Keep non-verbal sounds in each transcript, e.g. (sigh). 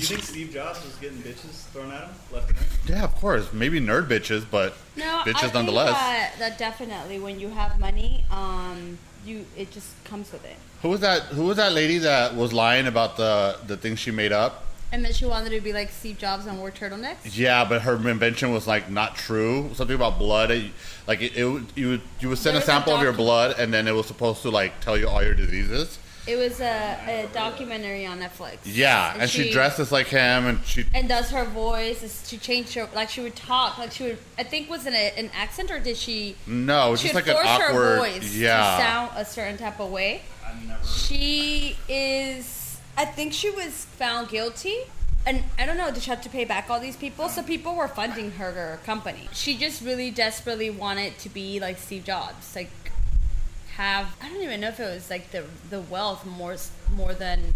you think Steve Jobs was getting bitches thrown at him left and right? Yeah, of course. Maybe nerd bitches, but No, I bitches think nonetheless. That, that definitely, when you have money, um, you it just comes with it. Who was that? Who was that lady that was lying about the the thing she made up? And then she wanted to be like Steve Jobs and wear turtlenecks. Yeah, but her invention was like not true. Something about blood. Like it, it you would you would send a There a sample of your blood, and then it was supposed to like tell you all your diseases. It was a, a documentary on Netflix. Yeah, and, she, dresses like him, and she and does her voice. is She changed her like she would talk like she would. I think was it an accent or did she? no, it was she just like an awkward. her voice yeah, to sound a certain type of way. I've never. She is. I think she was found guilty. And I don't know, did she have to pay back all these people? So people were funding her company. She just really desperately wanted to be like Steve Jobs. Like, have. I don't even know if it was like the the wealth more more than.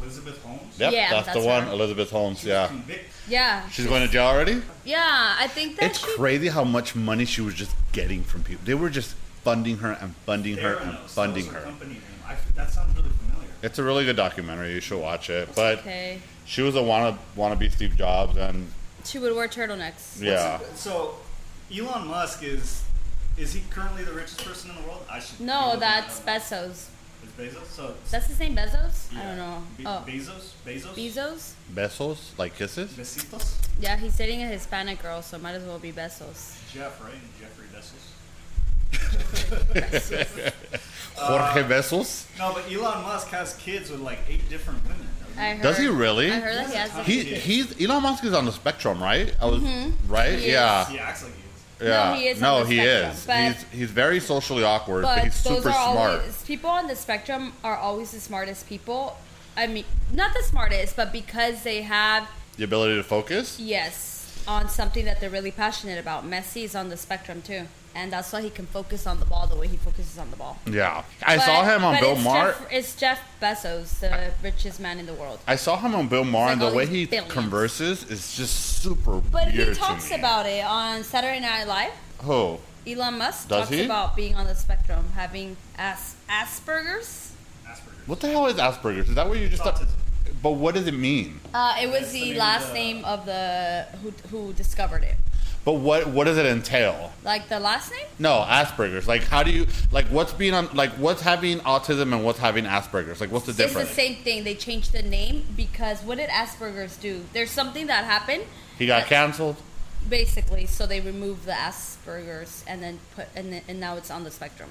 Elizabeth Holmes. yep, Yeah, that's, the that's one. her. Elizabeth Holmes. She Yeah. Yeah. she's going to jail already. Yeah, I think that It's she. crazy how much money she was just getting from people. They were just funding her and funding her and funding that her. Company name. I, that sounds really familiar. It's a really good documentary. You should watch it. But okay. she was a wanna wanna be Steve Jobs, and She would wear turtlenecks. yeah, So, Elon Musk is is he currently the richest person in the world? I should. No, that's. Bezos. It's Bezos. So That's his name, Bezos? I don't know. Be- oh, Bezos. Bezos. Bezos? Bezos like kisses. Besitos. Yeah, he's dating a Hispanic girl, so might as well be Bezos. Jeff, right? Jeffrey Bezos. (laughs) (laughs) Jorge Bezos. No, but Elon Musk has kids with like eight different women. doesn't he? I heard, Does he really? I heard that he has. He- He he's Elon Musk is on the spectrum, right? I was right. Mm-hmm. He yeah. He acts like he is. Yeah. No, he is No, he spectrum, is. but- he's he's very socially awkward, but, but he's those super smart. always people on the spectrum are always the smartest people. I mean, not the smartest, but because they have the ability to focus. yes on something that they're really passionate about. Messi is on the spectrum too, and that's why he can focus on the ball the way he focuses on the ball. Yeah. I But- saw him on Bill it's Maher. Jeff, it's Jeff Bezos, the richest man in the world. I saw him on Bill Maher, like and the way he billions. converses is just super But weird he talks to me. about it on Saturday Night Live. Who? Elon Musk Does talks he? about being on the spectrum, having as- Asperger's. Asperger's. What the hell is Asperger's? Is that what you just? Autism. But what does it mean? Uh, it was That's the the name of last the- name of the who who discovered it. But what what does it entail? Like the last name? No, Asperger's. Like, how do you like what's being on like what's having autism and what's having Asperger's? Like, what's the It's the same thing. They changed the name because what did Asperger's do? There's something that happened, He got canceled. basically. So they removed the Asperger's and then put and then, and now it's on the spectrum.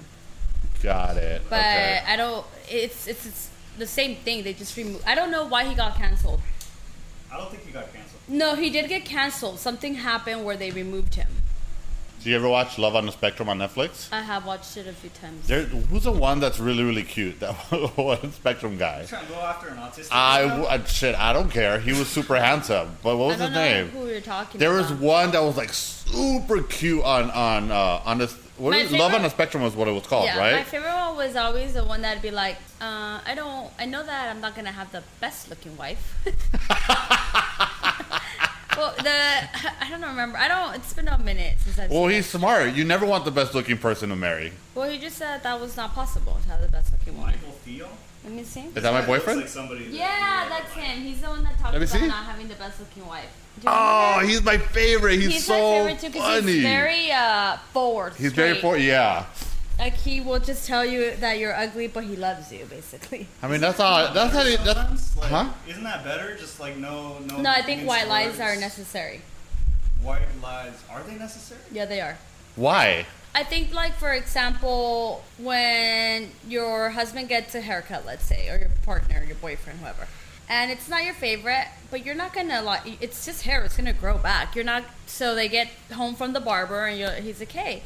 Got it. But okay. I don't. It's, it's it's the same thing. They just removed. I don't know why he got canceled. I don't think he got canceled. No, he did get canceled. Something happened where they removed him. Do you ever watch Love on the Spectrum on Netflix? I have watched it a few times. There, who's the one that's really really cute? That (laughs) one Spectrum guy. Trying to go after an autistic. I, child? I shit. I don't care. He was super handsome. But what I was don't his know name? who you're talking There about. was one that was like super cute on on uh, on this. What My Love on favorite- the Spectrum was what it was called, yeah, my favorite one was always the one that'd be like, uh, I don't, I know that I'm not gonna have the best looking wife. (laughs) well, the I don't remember. I don't. It's been a minute since I've. Well, seen he's it. smart. You never want the best looking person to marry. Well, he just said that was not possible to have the best looking wife. Michael Theo. Let me see. Is that my Looks boyfriend? Like somebody that Yeah, you that's him. He's the one that talks Let me about see. not having the best looking wife. Do you Oh, remember he's my favorite. He's, He's so my favorite too because funny. he's very uh, forward. He's very straight. for yeah. Like he will just tell you that you're ugly, but he loves you, basically. (laughs) I mean, that's all. That's how. He, that's, Sometimes, like, huh? Isn't that better? Just like no, no. No, I think mean white lies slurs. are necessary. White lies are they necessary? Yeah, they are. Why? I think, like for example, when your husband gets a haircut, let's say, or your partner, your boyfriend, whoever, and it's not your favorite, but you're not gonna like. It's just hair; it's gonna grow back. You're not. So they get home from the barber, and he's like, "Hey,"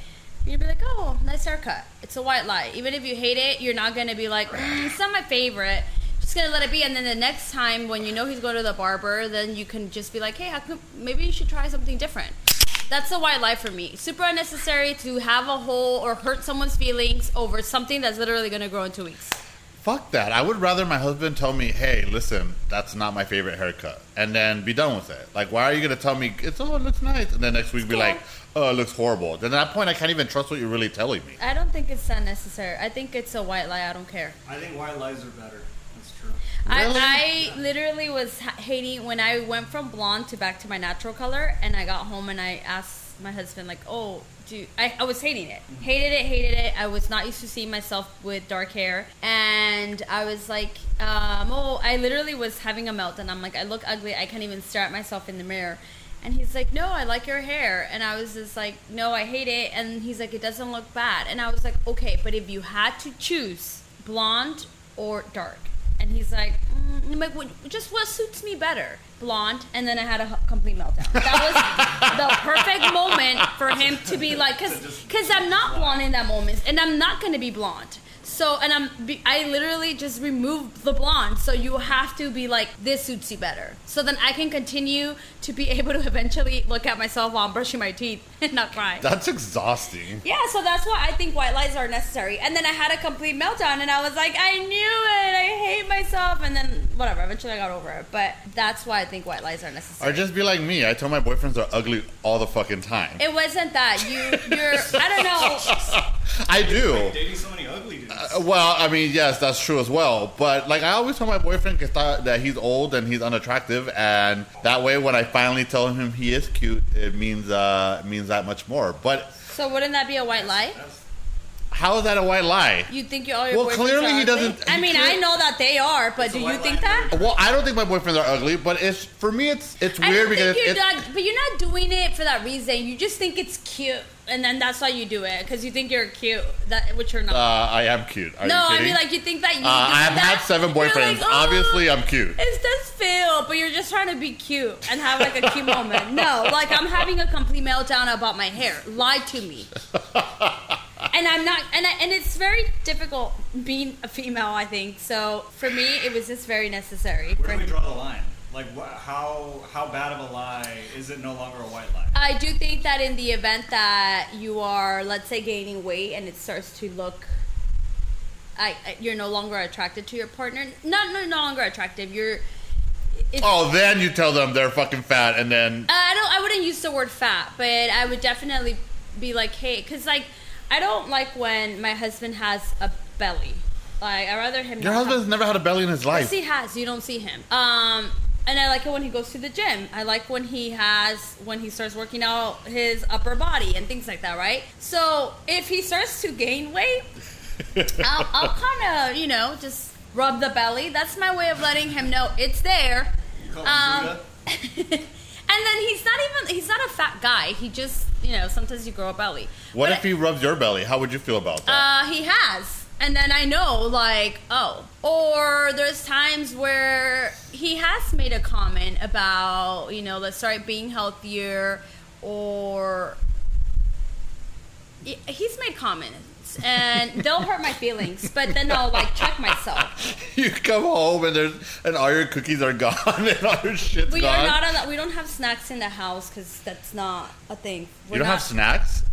you'd be like, "Oh, nice haircut." It's a white lie. Even if you hate it, you're not gonna be like, mm, "It's not my favorite." Just gonna let it be, and then the next time when you know he's going to the barber, then you can just be like, "Hey, how come, maybe you should try something different." That's a white lie for me. Super unnecessary to have a hole or hurt someone's feelings over something that's literally going to grow in two weeks. fuck that. I would rather my husband tell me, "Hey, listen, that's not my favorite haircut," and then be done with it. Like, why are you gonna tell me it's oh, it looks nice, and then next week be like, oh, it looks horrible. Then at that point, I can't even trust what you're really telling me. I don't think it's that necessary. I think it's a white lie. I don't care. I think white lies are better. Really? I, I literally was hating when I went from blonde to back to my natural color, and I got home and I asked my husband like, "Oh, do I, I was hating it, hated it, hated it. I was not used to seeing myself with dark hair, and I was like, um, oh, I literally was having a meltdown. I'm like, I look ugly. I can't even stare at myself in the mirror." And he's like, "No, I like your hair." And I was just like, "No, I hate it." And he's like, "It doesn't look bad." And I was like, "Okay, but if you had to choose blonde or dark?" And he's like, mm, like what, just what suits me better, blonde. And then I had a complete meltdown. That was the perfect moment for him to be like, because because I'm not blonde in that moment, and I'm not gonna be blonde. So and I'm I literally just removed the blonde. So you have to be like this suits you better. So then I can continue to be (laughs) able to eventually look at myself while I'm brushing my teeth and not cry. That's exhausting. Yeah, so that's why I think white lies are necessary. And then I had a complete meltdown, and I was like, I knew it. I hate. And then whatever. Eventually, I got over it. But that's why I think white lies are necessary. Or just be like me. I tell my boyfriends they're ugly all the fucking time. it wasn't that you. You're. I don't know. (laughs) I do. Dating so many ugly dudes. Uh, Well, I mean, yes, that's true as well. But like, I always tell my boyfriend que está- that he's old and he's unattractive, and that way, when I finally tell him he is cute, it means uh, it means that much more. But So wouldn't that be a white lie? That's, how is that a white lie? You think you all your Well, boyfriends clearly are he ugly? doesn't- I he mean, I know that they are, but It's do you think that? Well, I don't think my boyfriends are ugly, but it's for me, it's it's I weird don't because think you're it's, not, but you're not doing it for that reason. You just think it's cute, and then that's why you do it because you think you're cute, that which you're not. uh, I am cute. Are no, you I kidding? mean like you think that you. uh, I have that, had seven boyfriends. like, "Oh, Obviously, I'm cute. It's just Phil, but you're just trying to be cute and have like a cute moment. No, like I'm having a complete meltdown about my hair. Lie to me. (laughs) And I'm not, and I, and it's very difficult being a female. I think so. For me, it was just very necessary. where for do we draw the line? Like, wh- how how bad of a lie is it no longer a white lie? I do think that in the event that you are, let's say, gaining weight and it starts to look, I, I- you're no longer attracted to your partner. Not no, no longer attractive. You're. It's, Oh, then you tell them they're fucking fat, and then I don't. I wouldn't use the word fat, but I would definitely be like, hey, because like I don't like when my husband has a belly. Like I rather him. your not have- husband's never had a belly in his life. Yes, life. he has. You don't see him. Um, and I like it when he goes to the gym. I like when he has when he starts working out his upper body and things like that, right? So if he starts to gain weight, (laughs) I'll, I'll kind of you know just rub the belly. That's my way of letting him know it's there. You call Um, Buddha? (laughs) And then he's not even he's not a fat guy. He just you know sometimes you grow a belly. What But- if he rubs your belly? How would you feel about that? uh, he has. And then I know, like, oh. Or there's times where he has made a comment about, you know, let's start being healthier, or he's made comments, and they'll hurt my feelings. But then I'll like check myself. (laughs) you come home and there's and all your cookies are (laughs) gone and all your shit's We gone. We are not allowed. We don't have snacks in the house because that's not a thing. We're you don't not, have snacks.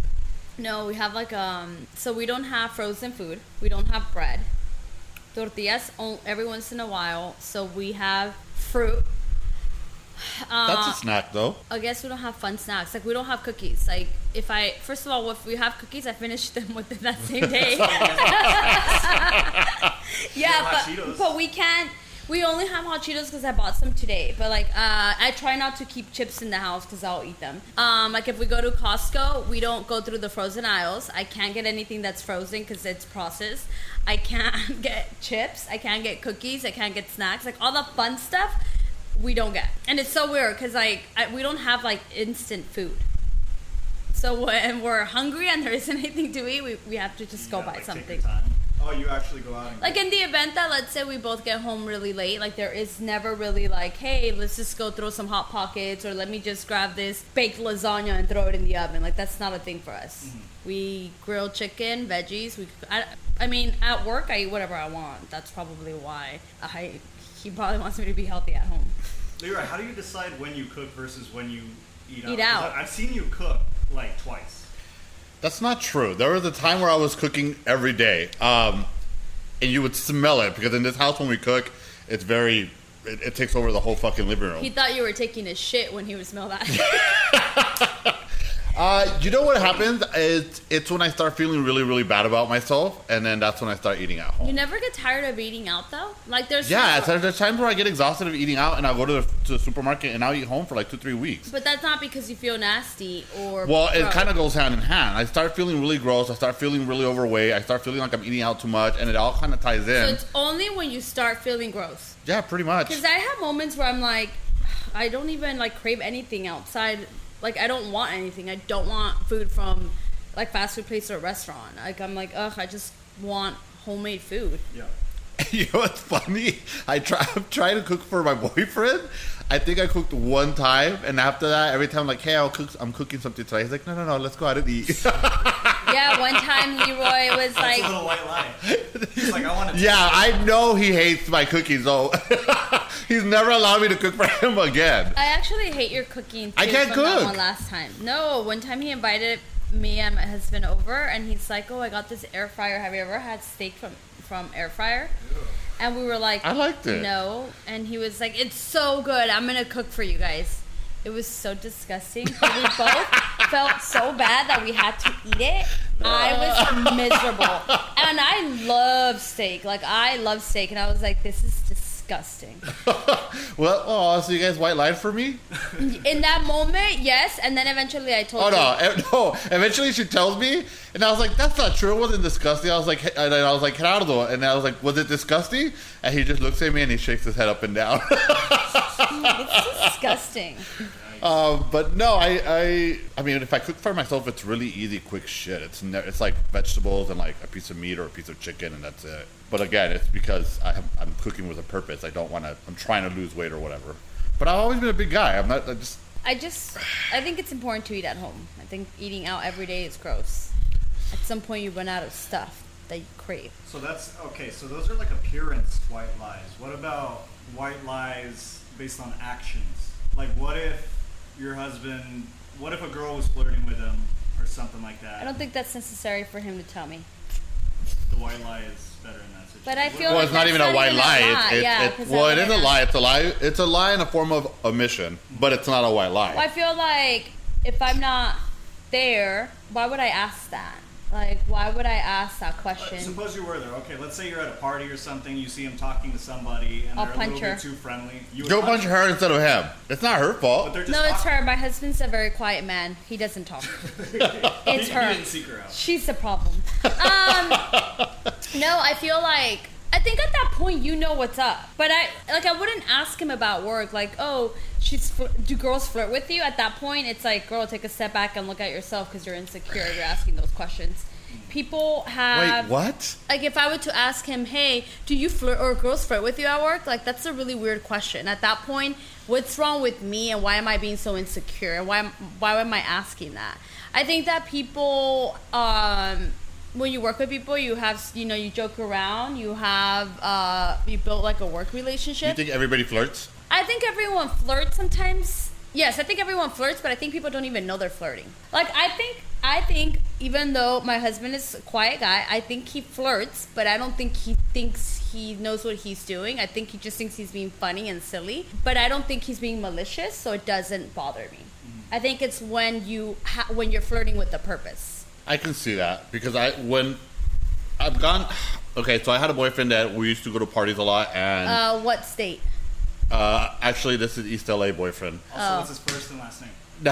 No, we have like um. So we don't have frozen food. We don't have bread. Tortillas on, every once in a while. So we have fruit. Uh, That's a snack though. I guess we don't have fun snacks. Like we don't have cookies. Like if I first of all, if we have cookies, I finish them within that same day. (laughs) (laughs) yeah, but but we can't. We only have hot Cheetos because I bought some today. But like, uh, I try not to keep chips in the house because I'll eat them. Um, like if we go to Costco, we don't go through the frozen aisles. I can't get anything that's frozen because it's processed. I can't (laughs) get chips. I can't get cookies. I can't get snacks. Like all the fun stuff, we don't get. And it's so weird because like I, we don't have like instant food. So (laughs) when we're hungry and there isn't anything to eat, we, we have to just You go gotta, buy like, something. Oh, you actually go out and Like in the event that let's say we both get home really late, like there is never really like, hey, let's just go throw some hot pockets or let me just grab this baked lasagna and throw it in the oven. Like that's not a thing for us. Mm-hmm. We grill chicken, veggies. We, I, I mean, at work I eat whatever I want. That's probably why I. He probably wants me to be healthy at home. Leroy, how do you decide when you cook versus when you eat out? Eat 'Cause out. I- I've seen you cook like twice. That's not true. There was a time where I was cooking every day. Um, and you would smell it because in this house when we cook, it's very. It, it takes over the whole fucking living room. He thought you were taking a shit when he would smell that. (laughs) (laughs) Uh, you know what happens? It's, it's when I start feeling really, really bad about myself, and then that's when I start eating at home. you never get tired of eating out though. Like there's yeah, so there's times where I get exhausted of eating out, and I'll go to the, to the supermarket and I'll eat home for like two, three weeks. but that's not because you feel nasty or. Well, it kind of goes hand in hand. I start feeling really gross. I start feeling really overweight. I start feeling like I'm eating out too much, and it all kind of ties in. So it's only when you start feeling gross. yeah, pretty much. Because I have moments where I'm like, (sighs) I don't even like crave anything outside. Like I don't want anything. I don't want food from like fast food place or restaurant. Like I'm like, ugh, I just want homemade food. Yeah. (laughs) you know what's funny? I try. (laughs) I'm trying to cook for my (laughs) boyfriend. I think I cooked one time, and after that, every time I'm like, "Hey, I'll cook. I'm cooking something today." He's like, "No, no, no. Let's go out and eat." Yeah, one time Leroy was That's a like, little white lie. He's like, I want to. yeah, I know he hates my cooking, so he's never allowed me to cook for him again. I actually hate your cooking. Too I can't cook. One last time, no. One time he invited me and my husband over, and he's like, "Oh, I got this air fryer. Have you ever had steak from from air fryer?" And we were like, I liked it. No, and he was like, "It's so good. I'm gonna cook for you guys." It was so disgusting. We (laughs) both felt so bad that we had to eat it. I was miserable, and I love steak. Like I love steak, and I was like, "This is disgusting." (laughs) Well, oh, so you guys white lied for me? In that moment, yes, and then eventually I told Oh you. no, no! Eventually, she tells me, and I was like, "That's not true. It wasn't disgusting." I was like, and I was like, "Gerardo," and I was like, "Was it disgusting?" And he just looks at me and he shakes his head up and down. (laughs) It's disgusting. Um, but no, I, I, I mean, if I cook for myself, it's really easy, quick shit. It's ne- it's like vegetables and like a piece of meat or a piece of chicken, and that's it. But again, it's because I have, I'm cooking with a purpose. I don't want to. I'm trying to lose weight or whatever. But I've always been a big guy. I'm not. I just I just, I think it's important to eat at home. I think eating out every day is gross. At some point, you run out of stuff that you crave. So that's okay. So those are like appearance white lies. What about white lies based on actions? Like, what if your husband? What if a girl was flirting with him or something like that? I don't think that's necessary for him to tell me. the white lie is better in that situation. But I What feel well, like it's not even a white lie. lie. It's, Yeah, it's, 'cause well, it is a lie. It's a lie. It's a lie in a form of omission, but it's not a white lie. Well, I feel like if I'm not there, why would I ask that? Like, why would I ask that Uh, question? Suppose you were there. Okay, let's say you're at a party or something. You see him talking to somebody, and I'll they're a punch little her. bit too friendly. You would Go punch her instead of him. It's not her But fault. they're just No, it's talking. her. My husband's a very quiet man. He doesn't talk. (laughs) it's He- her. He didn't seek her out. She's the problem. Um, (laughs) no, I feel like I think at that point you know what's up. But I like I wouldn't ask him about work. Like, oh, she's do girls flirt with you? At that point, it's like, girl, take a step back and look at yourself because you're insecure. You're asking those questions. People have Wait, what? like if I were to ask him, "Hey, do you flirt or girls flirt with you at work?" Like that's a really weird question. At that point, what's wrong with me and why am I being so insecure? And why am, why am I asking that? I think that people um when you work with people, you have you know, you joke around, you have uh you build like a work relationship. You think everybody flirts? I think everyone flirts sometimes. Yes, I think everyone flirts, but I think people don't even know they're flirting. Like I think I think even though my husband is a quiet guy, I think he flirts, but I don't think he thinks he knows what he's doing. I think he just thinks he's being funny and silly, but I don't think he's being malicious, so it doesn't bother me. I think it's when you ha- when you're flirting with a purpose. I can see that because I when I've gone. Okay, so I had a boyfriend that we used to go to parties a lot, and Uh, what state? uh, actually, this is East LA boyfriend. Also, Oh. what's his first and last name? (laughs)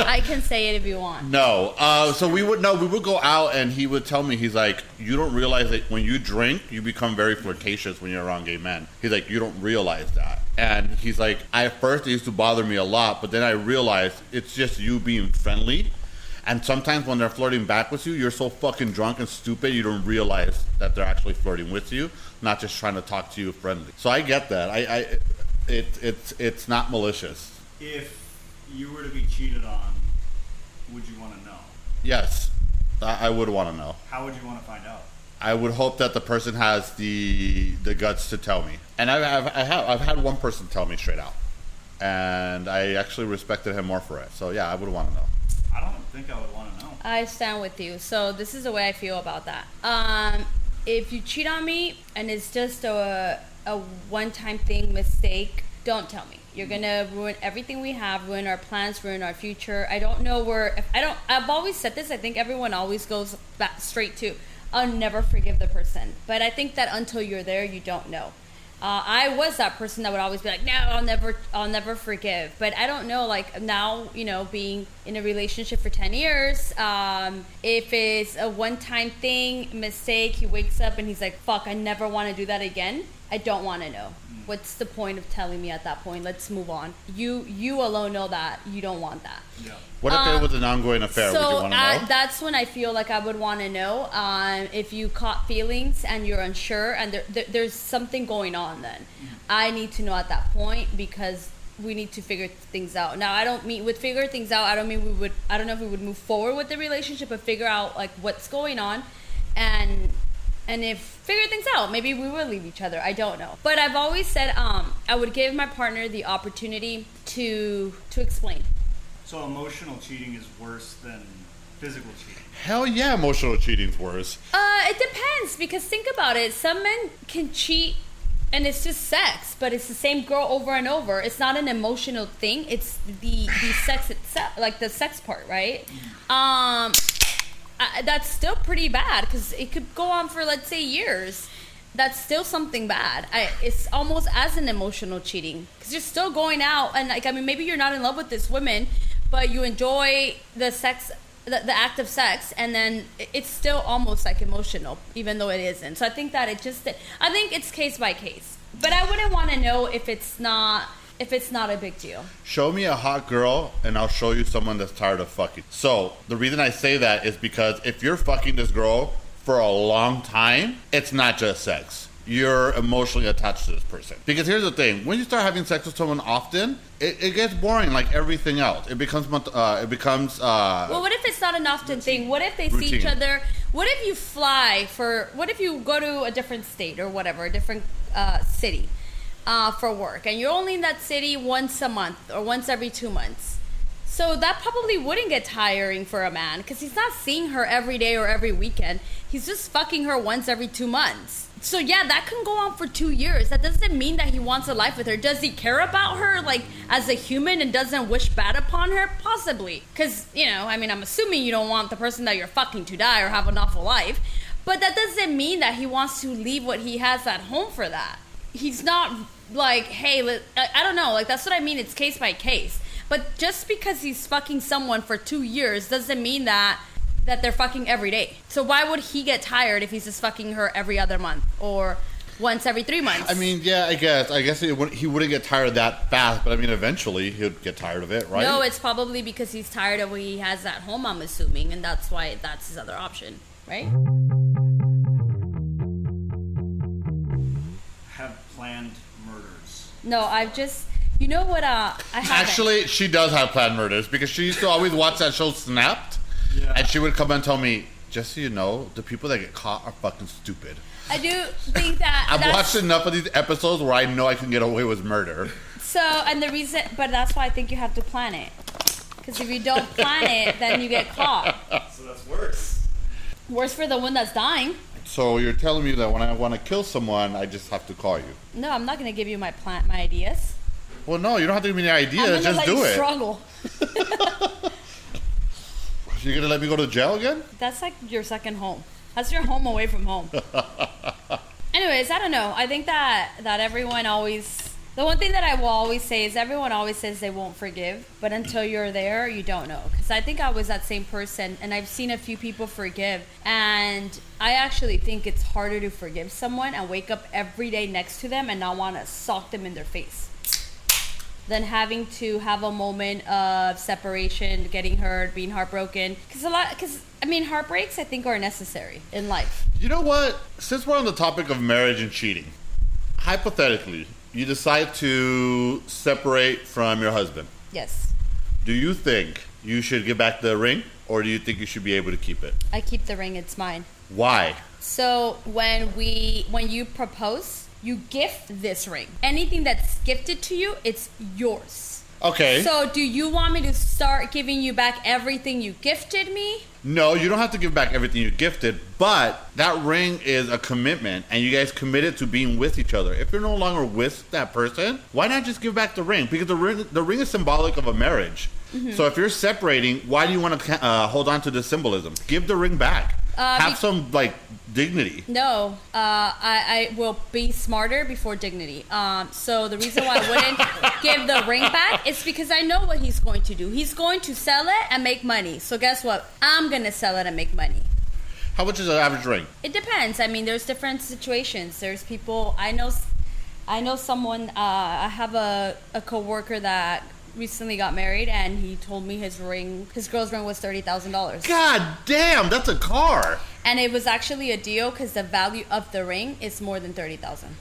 I can say it if you want. No. Uh, so we would no, we would go out, and he would tell me he's like, you don't realize that when you drink, you become very flirtatious when you're around gay men. He's like, you don't realize that, and he's like, I at first it used to bother me a lot, but then I realized it's just you being friendly. And sometimes when they're flirting back with you, you're so fucking drunk and stupid you don't realize that they're actually flirting with you, not just trying to talk to you friendly. So I get that. I, I it, it's it's not malicious. If you were to be cheated on, would you want to know? Yes, I, I would want to know. How would you want to find out? I would hope that the person has the the guts to tell me. And I've, I've, I have I've had one person tell me straight out, and I actually respected him more for it. So yeah, I would want to know. I don't think I would want to know. I stand with you. So this is the way I feel about that. Um, if you cheat on me and it's just a a one time thing mistake, don't tell me. You're gonna ruin everything we have, ruin our plans, ruin our future. I don't know where. If I don't. I've always said this. I think everyone always goes back straight to, I'll never forgive the person. But I think that until you're there, you don't know. Uh, I was that person that would always be like, no, I'll never, I'll never forgive. But I don't know, like now, you know, being in a relationship for ten years, um, if it's a one-time thing, mistake, he wakes up and he's like, fuck, I never want to do that again. I don't want to know. What's the point of telling me at that point? Let's move on. You, you alone know that you don't want that. Yeah. What if Um, it was an ongoing affair? Would you So want to know? that's when I feel like I would want to know um, if you caught feelings and you're unsure and there, there, there's something going on. Then I need to know at that point because we need to figure things out. Now I don't mean with figure things out. I don't mean we would. I don't know if we would move forward with the relationship, but figure out like what's going on and and if figure things out maybe we will leave each other i don't know but i've always said um, i would give my partner the opportunity to to explain So emotional cheating is worse than physical cheating. Hell yeah, emotional cheating's worse. Uh, it depends because think about it. Some men can cheat and it's just sex, but it's the same girl over and over. It's not an emotional thing. It's the the sex itself, like the sex part, right? Um, I, that's still pretty bad because it could go on for let's say years. That's still something bad. I, it's almost as an emotional cheating because you're still going out and like I mean maybe you're not in love with this woman, but you enjoy the sex the, the act of sex and then it's still almost like emotional even though it isn't so i think that it just i think it's case by case but i wouldn't want to know if it's not if it's not a big deal Show me a hot girl, and I'll show you someone that's tired of fucking. So the reason I say that is because if you're fucking this girl for a long time, it's not just sex. You're emotionally attached to this person. Because here's the thing: when you start having sex with someone often, it, it gets boring, like everything else. It becomes, uh, it becomes. Uh, well what if it's not an often thing what if they see each other what if you fly for what if you go to a different state or whatever a different uh, city uh, for work and you're only in that city once a month or once every two months So that probably wouldn't get tiring for a man because he's not seeing her every day or every weekend. He's just fucking her once every two months. So yeah, that can go on for two years. That doesn't mean that he wants a life with her. Does he care about her like as a human and doesn't wish bad upon her? Possibly. Because, you know, I mean, I'm assuming you don't want the person that you're fucking to die or have an awful life. But that doesn't mean that he wants to leave what he has at home for that. He's not like, hey, let, I, I don't know. Like, that's what I mean. It's case by case. But just because he's fucking someone for two years doesn't mean that that they're fucking every day. So why would he get tired if he's just fucking her every other month or once every three months? I mean, yeah, I guess. I guess he wouldn't, he wouldn't get tired that fast, but I mean, eventually he'd get tired of it, right? no, it's probably because he's tired of what he has at home. I'm assuming, and that's why that's his other option, right? Murders. No, I've just, you know what? Uh, I haven't. Actually, she does have planned murders because she used to always watch that show Snapped, Yeah. and she would come and tell me, just so you know, the people that get caught are fucking stupid. I do think that (laughs) I've watched enough of these episodes where I know I can get away with murder. So, and the reason, but that's why I think you have to plan it. Because if you don't plan it, then you get caught. (laughs) So that's worse. Worse for the one that's dying. So you're telling me that when I want to kill someone, I just have to call you? No, I'm not gonna give you my plan, my ideas. Well, no, you don't have to give me any ideas. Just let do you it. struggle. (laughs) You're gonna let me go to jail again? That's like your second home. That's your home away from home. (laughs) Anyways, I don't know. I think that that everyone always the one thing that I will always say is everyone always says they won't forgive, but until you're there, you don't know. Because I think I was that same person, and I've seen a few people forgive, and I actually think it's harder to forgive someone and wake up every day next to them and not want to sock them in their face than having to have a moment of separation, getting hurt, being heartbroken. Because a lot, because I mean, heartbreaks I think are necessary in life. You know what? Since we're on the topic of marriage and cheating, hypothetically, you decide to separate from your husband. Yes, Do you think you should give back the ring, or do you think you should be able to keep it? I keep the ring; it's mine. Why? So when we, when you propose, you gift this ring. Anything that's gifted to you, it's yours. Okay. So, do you want me to start giving you back everything you gifted me? No, you don't have to give back everything you gifted, but that ring is a commitment, and you guys committed to being with each other. If you're no longer with that person, why not just give back the ring? Because the ring, the ring is symbolic of a marriage. Mm-hmm. So if you're separating, why do you want to uh, hold on to the symbolism? Give the ring back. Uh, have be- some like dignity. No, uh, I, I will be smarter before dignity. Um, so the reason why I (laughs) wouldn't give the ring back is because I know what he's going to do. He's going to sell it and make money. So guess what? I'm gonna sell it and make money. How much is an average ring? It depends. I mean, there's different situations. There's people I know. I know someone. Uh, I have a a coworker that recently got married, and he told me his ring, his girl's ring, was thirty thousand dollars. God damn, that's a car. And it was actually a deal because the value of the ring is more than thirty thousand.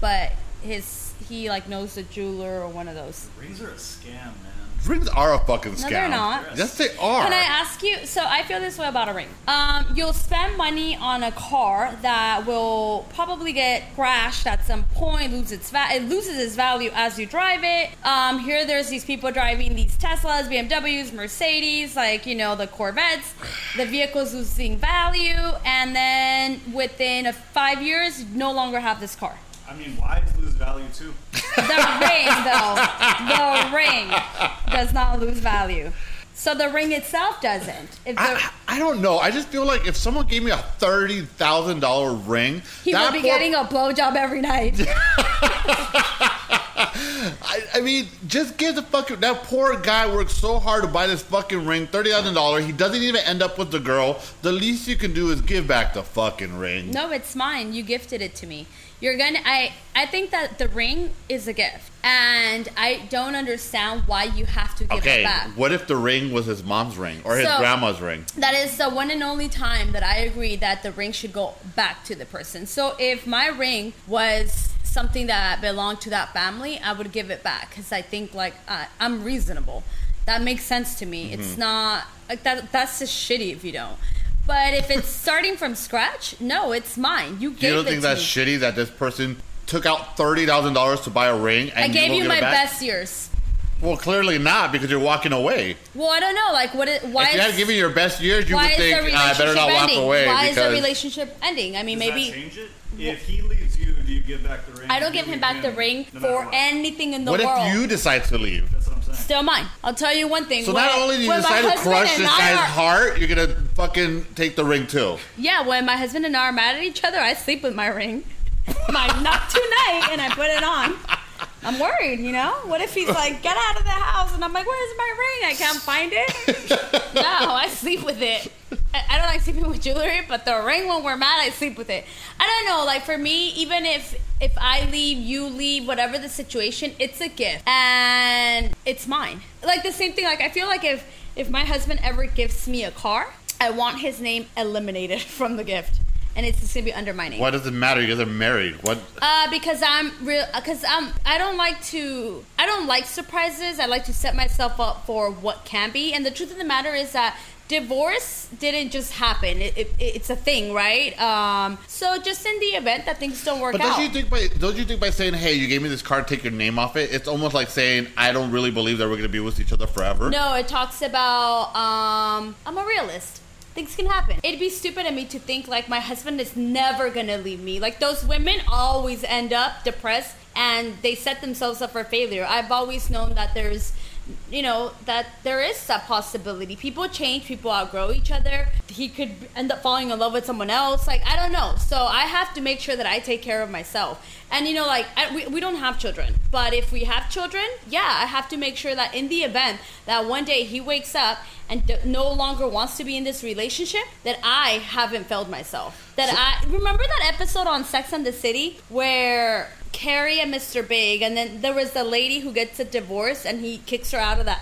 But his he like knows the jeweler or one of those. Rings are a scam, man. Rings are a fucking scam. No, they're not. Yes, they are. Can I ask you? So I feel this way about a ring. Um, you'll spend money on a car that will probably get crashed at some point, lose its va- it loses its value as you drive it. Um, here, there's these people driving these Teslas, BMWs, Mercedes, like you know the Corvettes. The vehicle's losing value, and then within a five years, you no longer have this car. I mean, wives lose value too. (laughs) The ring, though, the ring does not lose value. So the ring itself doesn't. If the, I, I don't know. I just feel like if someone gave me a thirty thousand dollar ring, he that will be poor- getting a blowjob every night. (laughs) I, I mean, just give the fucking that poor guy worked so hard to buy this fucking ring, thirty thousand dollars. He doesn't even end up with the girl. The least you can do is give back the fucking ring. no, it's mine. You gifted it to me. You're gonna. I. I think that the ring is a gift, and I don't understand why you have to give Okay, it back. what if the ring was his mom's ring or his So- grandma's ring? That is the one and only time that I agree that the ring should go back to the person. So if my ring was something that belonged to that family, I would give it back because I think like uh, I'm reasonable. That makes sense to me. Mm-hmm. It's not like that. That's just shitty if you don't. But if it's starting from scratch, no, it's mine. You gave. You gave don't think that's me. shitty that this person took out thirty thousand dollars to buy a ring and I gave won't you give my it best years. Well, clearly not because you're walking away. Well, I don't know. Like, what? It, why? if you is- had given your best years, you would think the "Ah, I better not walk away Why is the relationship ending? I mean, Does maybe that change it? If he leaves you, do you give back the ring? I don't give him leave back the ring no for anything in the what world. What if you decide to leave? That's what I'm saying. Still mine. I'll tell you one thing. So when- not only do you my decide to husband crush and this guy's are- heart, you're gonna fucking take the ring too. Yeah, when my husband and I are mad at each other, I sleep with my ring. (laughs) my not tonight, and I put it on. I'm worried, you know. What if he's like, "Get out of the house," and I'm like, "Where's my ring? I can't find it." (laughs) no, I sleep with it. I don't like sleeping with jewelry, but the ring when we're mad, I sleep with it. I don't know. Like for me, even if if I leave, you leave, whatever the situation, it's a gift and it's mine. Like the same thing. Like I feel like if if my husband ever gives me a car, I want his name eliminated (laughs) from the gift, and it's just gonna be under my name. Why does it matter? You guys are married. What? Uh, because I'm real. Because I'm. I don't like to. I don't like surprises. I like to set myself up for what can be. And the truth of the matter is that divorce didn't just happen. It, it, it's a thing, right? Um. So just in the event that things don't work But out. don't you think by don't you think by saying, "Hey, you gave me this card, take your name off it," it's almost like saying, "I don't really believe that we're gonna be with each other forever." No, it talks about um I'm a realist. Things can happen. It'd be stupid of me to think like my husband is never gonna leave me. Like those women always end up depressed and they set themselves up for failure. I've always known that there's you know that there is that possibility. People change, people outgrow each other. He could end up falling in love with someone else. Like I don't know. So I have to make sure that I take care of myself. And you know, like I, we, we don't have children, but if we have children, yeah, I have to make sure that in the event that one day he wakes up and d- no longer wants to be in this relationship, that I haven't failed myself. That I remember that episode on Sex and the City where Carrie and Mr. Big, and then there was the lady who gets a divorce and he kicks her out of that.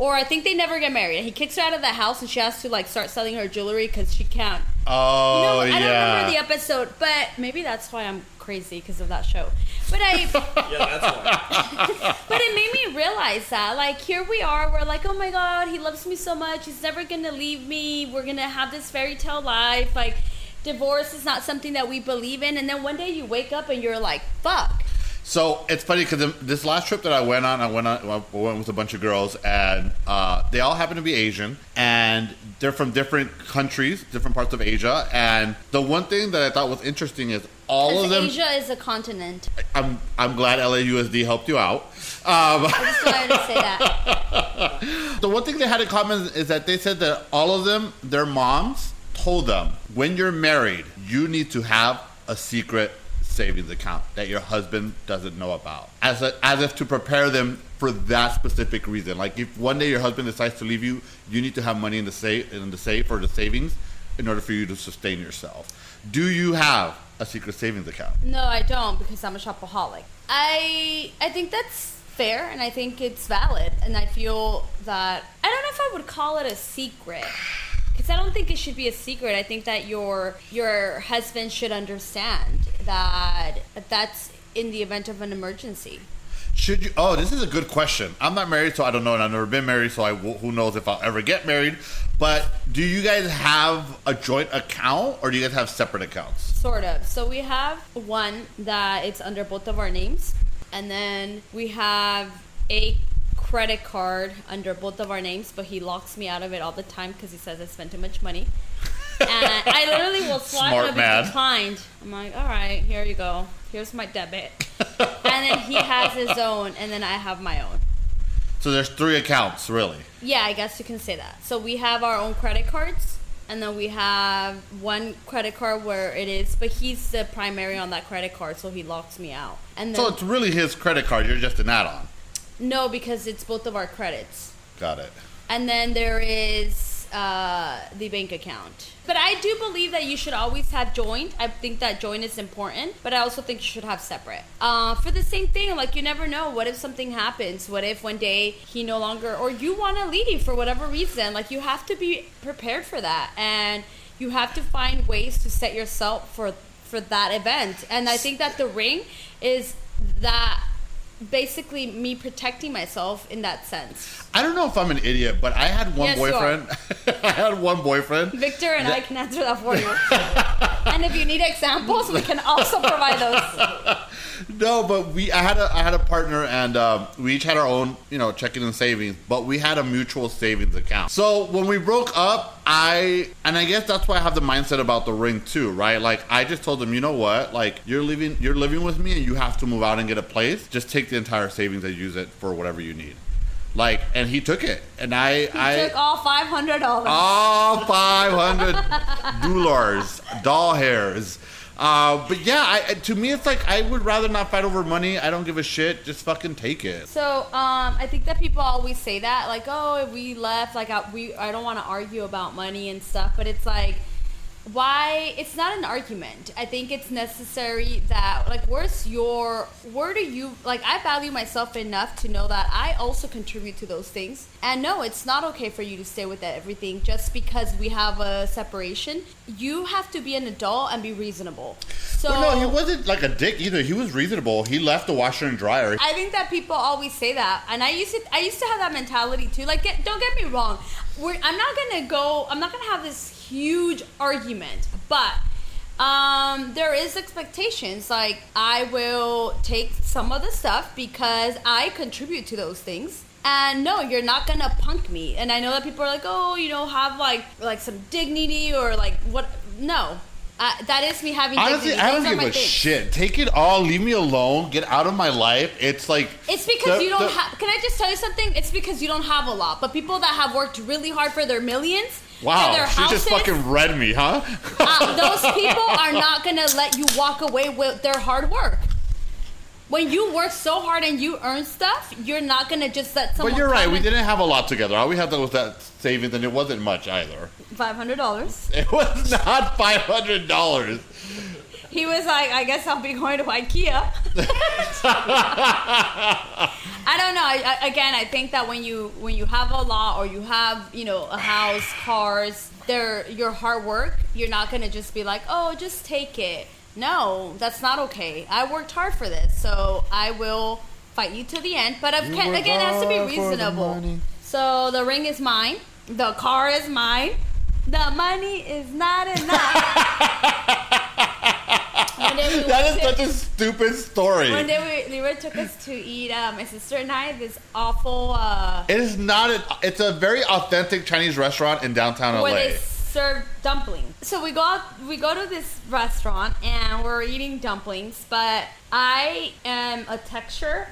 Or I think they never get married. He kicks her out of the house and she has to like start selling her jewelry because she can't Oh no, I yeah. don't remember the episode, but maybe that's why I'm crazy because of that show. But I, (laughs) Yeah, that's why. (laughs) but it made me realize that, like, here we are, we're like, oh my god, he loves me so much, he's never gonna leave me, we're gonna have this fairy tale life, like, divorce is not something that we believe in, and then one day you wake up and you're like, fuck, So it's funny because this last trip that I went on, I went on, I went with a bunch of girls, and uh, they all happen to be Asian, and they're from different countries, different parts of Asia. And the one thing that I thought was interesting is all of them. Asia is a continent. I'm I'm glad LAUSD helped you out. Um, I just wanted to say that. (laughs) the one thing they had in common is that they said that all of them, their moms told them, when you're married, you need to have a secret savings account that your husband doesn't know about, as a, as if to prepare them for that specific reason. Like if one day your husband decides to leave you, you need to have money in the safe in the safe or the savings in order for you to sustain yourself. Do you have a secret savings account? No, I don't because I'm a shopaholic. I I think that's fair and I think it's valid and I feel that I don't know if I would call it a secret because I don't think it should be a secret. I think that your your husband should understand that that's in the event of an emergency. Should you? Oh, this is a good question. I'm not married, so I don't know, and I've never been married, so I who knows if I'll ever get married. But do you guys have a joint account, or do you guys have separate accounts? Sort of. So we have one that it's under both of our names, and then we have a credit card under both of our names, but he locks me out of it all the time because he says I spend too much money. and I literally will swipe Smart and man. declined. I'm like, all right, here you go. Here's my debit. and then he has his own, and then I have my own. So there's three accounts, really. Yeah, I guess you can say that. So we have our own credit cards, and then we have one credit card where it is, but he's the primary on that credit card, so he locks me out. And then So it's really his credit card. You're just an add-on. No, because it's both of our credits. Got it. And then there is uh, the bank account. But I do believe that you should always have joint. I think that joint is important, but I also think you should have separate. Uh, for the same thing, like you never know. What if something happens? What if one day he no longer, or you want to leave for whatever reason? Like you have to be prepared for that, and you have to find ways to set yourself for for that event. And I think that the ring is that basically me protecting myself in that sense. I don't know if I'm an idiot, but I had one Yes, boyfriend. (laughs) I had one boyfriend. Victor and I can answer that for you. (laughs) and if you need examples, we can also provide those. (laughs) No, but we. I had a. I had a partner, and um, we each had our own, you know, checking and savings. But we had a mutual savings account. So when we broke up, I and I guess that's why I have the mindset about the ring too, right? Like I just told him, you know what? Like you're living, you're living with me, and you have to move out and get a place. Just take the entire savings and use it for whatever you need. Like, and he took it, and I, I Took all five hundred dollars. all 500 (laughs) dollars, doll hairs. Uh, but yeah, I, to me, it's like I would rather not fight over money. I don't give a shit. Just fucking take it. So um, I think that people always say that, like, oh, we left, like, I, we, I don't want to argue about money and stuff, but it's like, why? It's not an argument. I think it's necessary that, like, where's your, where do you, like, I value myself enough to know that I also contribute to those things. And no, it's not okay for you to stay with that everything just because we have a separation. You have to be an adult and be reasonable. So But no, he wasn't like a dick either. He was reasonable. He left the washer and dryer. I think that people always say that, and I used to. I used to have that mentality too. Like, get, don't get me wrong. We're, I'm not gonna go. I'm not gonna have this huge argument, but um, there is expectations. Like, I will take some of the stuff because I contribute to those things. And no, you're not gonna punk me. And I know that people are like, oh, you know, have like like some dignity or like what? No, uh, that is me having Honestly, dignity. I don't give a things. shit. Take it all. Leave me alone. Get out of my life. It's like It's because the- you don't the- have. Can I just tell you something? It's because you don't have a lot. But people that have worked really hard for their millions, Wow, their she houses, just fucking read me, huh? uh, those people (laughs) are not gonna let you walk away with their hard work. When you work so hard and you earn stuff, you're not gonna just let someone. But you're right. We and- didn't have a lot together. All we had was that savings, and it wasn't much either. Five hundred dollars. It was not five hundred dollars. He was like, "I guess I'll be going to IKEA." (laughs) I don't know. I, I, again, I think that when you when you have a lot or you have you know a house, cars, they're your hard work. You're not gonna just be like, "Oh, just take it." No, that's not okay. I worked hard for this, so I will fight you to the end. But You again, it has to be for the reasonable. So the ring is mine. The car is mine. The money is not enough. (laughs) we that is such a stupid story. One day we, Leroy took us to eat, uh, my sister and I, this awful, uh, It is not. A, it's a very authentic Chinese restaurant in downtown LA. They serve dumplings. So we go out, we go to this restaurant and we're eating dumplings, but I am a texture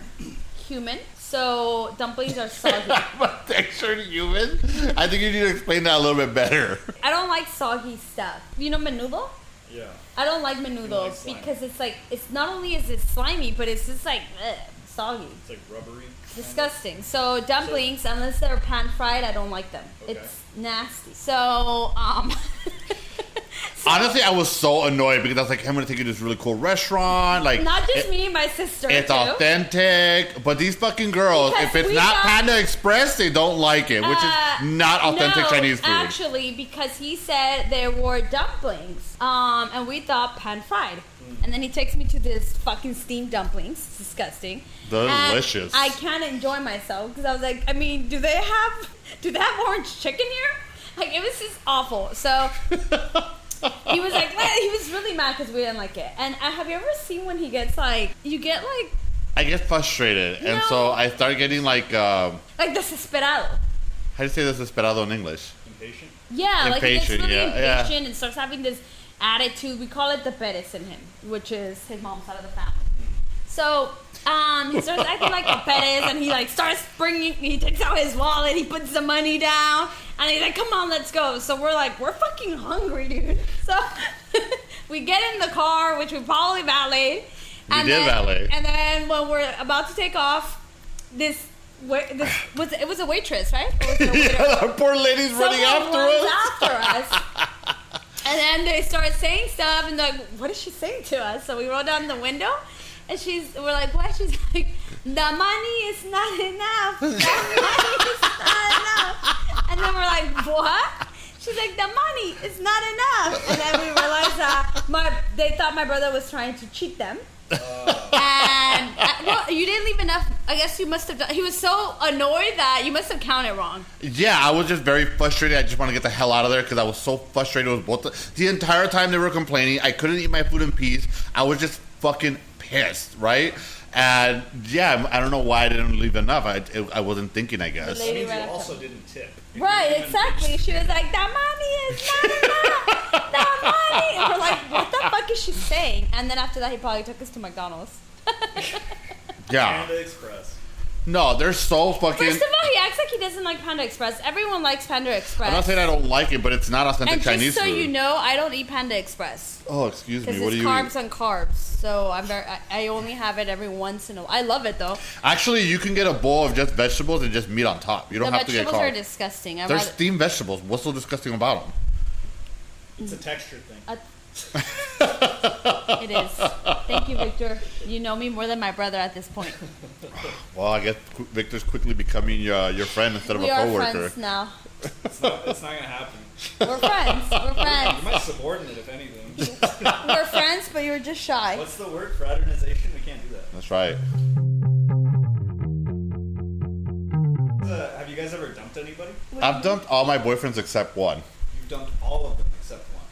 human, so dumplings are (laughs) soggy. I'm a textured human. I think you need to explain that a little bit better. I don't like soggy stuff. You know menudo? Yeah. I don't like menudo like because it's like it's not only is it slimy, but it's just like ugh, soggy. It's like rubbery. Disgusting. So dumplings, unless they're pan fried, I don't like them. Okay. It's nasty. So um. (laughs) Honestly, I was so annoyed because I was like, I'm gonna take you to this really cool restaurant. Like, not just it- me, my sister It's too. authentic, but these fucking girls, Because if it's not got- Panda Express, they don't like it, which Uh, is not authentic no, Chinese food. Actually, because he said there were dumplings, um, and we thought pan fried. Hmm. And then he takes me to this fucking steamed dumplings. It's disgusting. And Delicious. I can't enjoy myself because I was like, I mean, do they have do they have orange chicken here? Like it was just awful. So (laughs) (laughs) he was like, well, he was really mad because we didn't like it. And uh, have you ever seen when he gets like you get like I get frustrated, and so I start getting like, um, like desesperado? how do you say this desesperado in English? Impatient. Yeah, like he gets Impatient, really yeah, yeah. impatient and starts having this attitude. We call it the Perez in him, which is his mom's side of the family. So um, he starts acting like a Perez, and he like starts bringing. He takes out his wallet, he puts the money down, and he's like, "Come on, let's go." So we're like, "We're fucking hungry, dude." So (laughs) we get in the car, which we probably valeted. We and did then, valet. And then when we're about to take off, this. This (sighs) was it was a waitress, right? Was it a (laughs) yeah, our poor lady's running after us. after us. (laughs) And then they start saying stuff, and like, what is she saying to us? So we roll down the window, and she's, we're like, what? She's (laughs) like, the money is not enough. The money is not enough. And then we're like, what? She's like, the money is not enough. And then we realized that my, they thought my brother was trying to cheat them. and uh, well, you didn't leave enough. I guess you must have done. He was so annoyed that you must have counted wrong. Yeah, I was just very frustrated. I just want to get the hell out of there because I was so frustrated with both. The, the entire time they were complaining, I couldn't eat my food in peace. I was just fucking pissed, right? And yeah, I don't know why I didn't leave enough. I, it, I wasn't thinking, I guess. The That lady means right you also didn't tip. Right, exactly. She was like, "That money is not (laughs) enough. That money." And we're like, "What the fuck is she saying?" And then after that, he probably took us to McDonald's. Yeah. Panda Express. No, they're so fucking. First of all, he acts like he doesn't like Panda Express. Everyone likes Panda Express. I'm not saying I don't like it, but it's not authentic and Chinese just so food. you know, I don't eat Panda Express oh, excuse me. What it's do you carbs eat? on carbs. So I'm very. I, I only have it every once in a. while. I love it though. Actually, you can get a bowl of just vegetables and just meat on top. You don't the have to get vegetables are carbs. disgusting. I They're rather. steamed vegetables. What's so disgusting about them? It's a texture thing. Uh, (laughs) it is. Thank you, Victor. You know me more than my brother at this point. (laughs) Well, I guess Qu- Victor's quickly becoming your your friend instead of we a are coworker. friends now. It's not, it's not gonna happen. We're friends. We're friends. You're my subordinate, if anything. (laughs) We're friends, but you're just shy. What's the word? Fraternization? We can't do that. That's right. Uh, have you guys ever dumped anybody? I've dumped all my boyfriends except one. You've dumped all of them